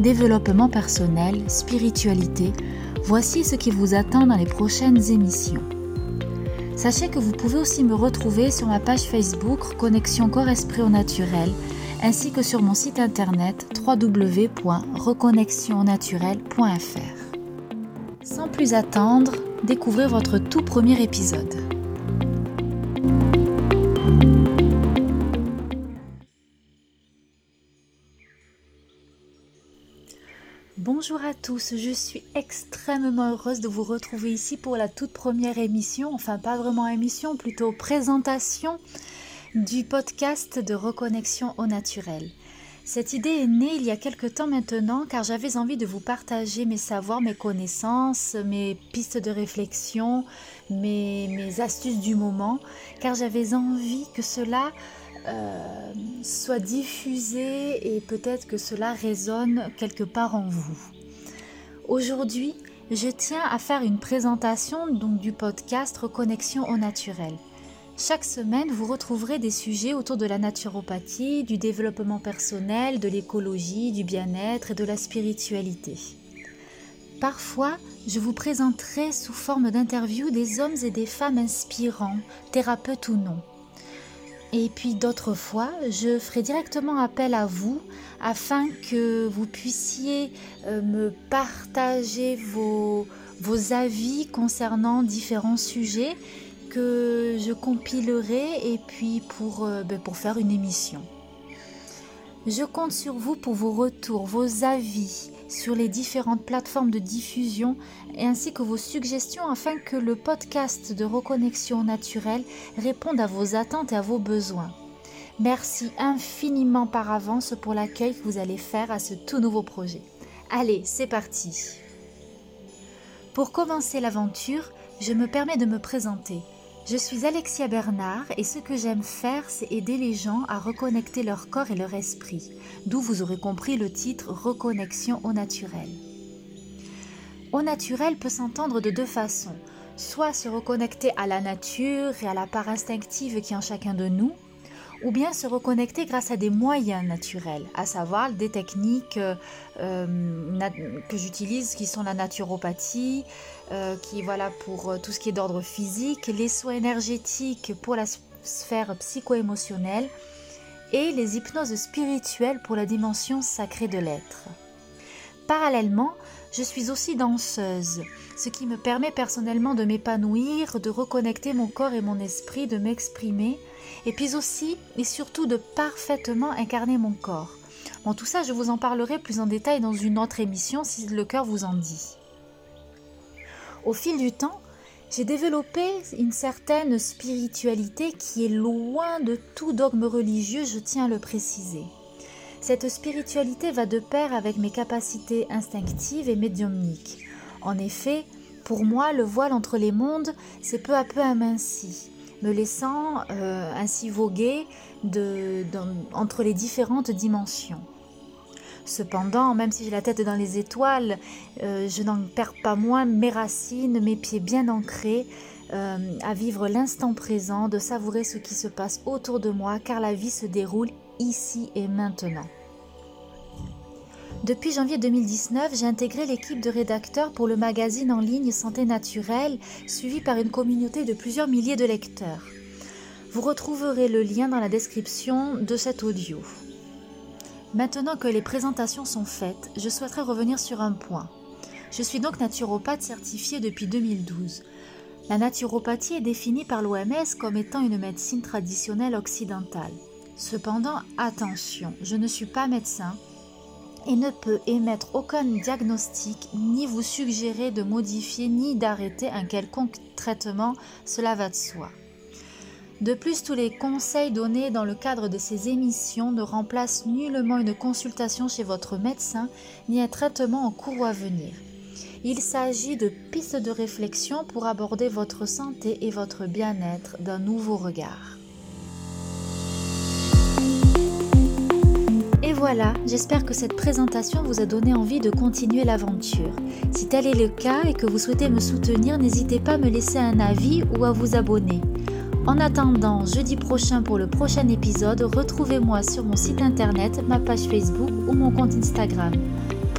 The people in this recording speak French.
développement personnel, spiritualité, voici ce qui vous attend dans les prochaines émissions. Sachez que vous pouvez aussi me retrouver sur ma page Facebook Connexion Corps-Esprit au Naturel, ainsi que sur mon site internet www.reconnexionnaturel.fr. Sans plus attendre, découvrez votre tout premier épisode. Bonjour à tous, je suis extrêmement heureuse de vous retrouver ici pour la toute première émission, enfin pas vraiment émission, plutôt présentation du podcast de reconnexion au naturel. Cette idée est née il y a quelque temps maintenant car j'avais envie de vous partager mes savoirs, mes connaissances, mes pistes de réflexion, mes, mes astuces du moment, car j'avais envie que cela euh, soit diffusé et peut-être que cela résonne quelque part en vous. Aujourd'hui, je tiens à faire une présentation donc du podcast Reconnexion au naturel. Chaque semaine, vous retrouverez des sujets autour de la naturopathie, du développement personnel, de l'écologie, du bien-être et de la spiritualité. Parfois, je vous présenterai sous forme d'interview des hommes et des femmes inspirants, thérapeutes ou non. Et puis d'autres fois, je ferai directement appel à vous afin que vous puissiez euh, me partager vos, avis concernant différents sujets que je compilerai et puis euh, ben, pour faire une émission. Je compte sur vous pour vos retours, vos avis, sur les différentes plateformes de diffusion ainsi que vos suggestions afin que le podcast de reconnexion naturelle réponde à vos attentes et à vos besoins. Merci infiniment par avance pour l'accueil que vous allez faire à ce tout nouveau projet. Allez, c'est parti. Pour commencer l'aventure, je me permets de me présenter. Je suis Alexia Bernard et ce que j'aime faire, c'est aider les gens à reconnecter leur corps et leur esprit, d'où vous aurez compris le titre Reconnexion au naturel. Au naturel peut s'entendre de deux façons, soit se reconnecter à la nature et à la part instinctive qui est en chacun de nous, ou bien se reconnecter grâce à des moyens naturels, à savoir des techniques euh, que j'utilise qui sont la naturopathie, euh, qui voilà pour euh, tout ce qui est d'ordre physique, les soins énergétiques pour la sphère psycho-émotionnelle et les hypnoses spirituelles pour la dimension sacrée de l'être. Parallèlement, je suis aussi danseuse, ce qui me permet personnellement de m'épanouir, de reconnecter mon corps et mon esprit, de m'exprimer, et puis aussi et surtout de parfaitement incarner mon corps. Bon, tout ça, je vous en parlerai plus en détail dans une autre émission si le cœur vous en dit. Au fil du temps, j'ai développé une certaine spiritualité qui est loin de tout dogme religieux, je tiens à le préciser. Cette spiritualité va de pair avec mes capacités instinctives et médiumniques. En effet, pour moi, le voile entre les mondes s'est peu à peu aminci, me laissant euh, ainsi voguer entre les différentes dimensions. Cependant, même si j'ai la tête dans les étoiles, euh, je n'en perds pas moins mes racines, mes pieds bien ancrés, euh, à vivre l'instant présent, de savourer ce qui se passe autour de moi, car la vie se déroule ici et maintenant. Depuis janvier 2019, j'ai intégré l'équipe de rédacteurs pour le magazine en ligne Santé Naturelle, suivi par une communauté de plusieurs milliers de lecteurs. Vous retrouverez le lien dans la description de cet audio. Maintenant que les présentations sont faites, je souhaiterais revenir sur un point. Je suis donc naturopathe certifiée depuis 2012. La naturopathie est définie par l'OMS comme étant une médecine traditionnelle occidentale. Cependant, attention, je ne suis pas médecin et ne peux émettre aucun diagnostic ni vous suggérer de modifier ni d'arrêter un quelconque traitement, cela va de soi. De plus, tous les conseils donnés dans le cadre de ces émissions ne remplacent nullement une consultation chez votre médecin ni un traitement en cours ou à venir. Il s'agit de pistes de réflexion pour aborder votre santé et votre bien-être d'un nouveau regard. Et voilà, j'espère que cette présentation vous a donné envie de continuer l'aventure. Si tel est le cas et que vous souhaitez me soutenir, n'hésitez pas à me laisser un avis ou à vous abonner. En attendant jeudi prochain pour le prochain épisode, retrouvez-moi sur mon site internet, ma page Facebook ou mon compte Instagram.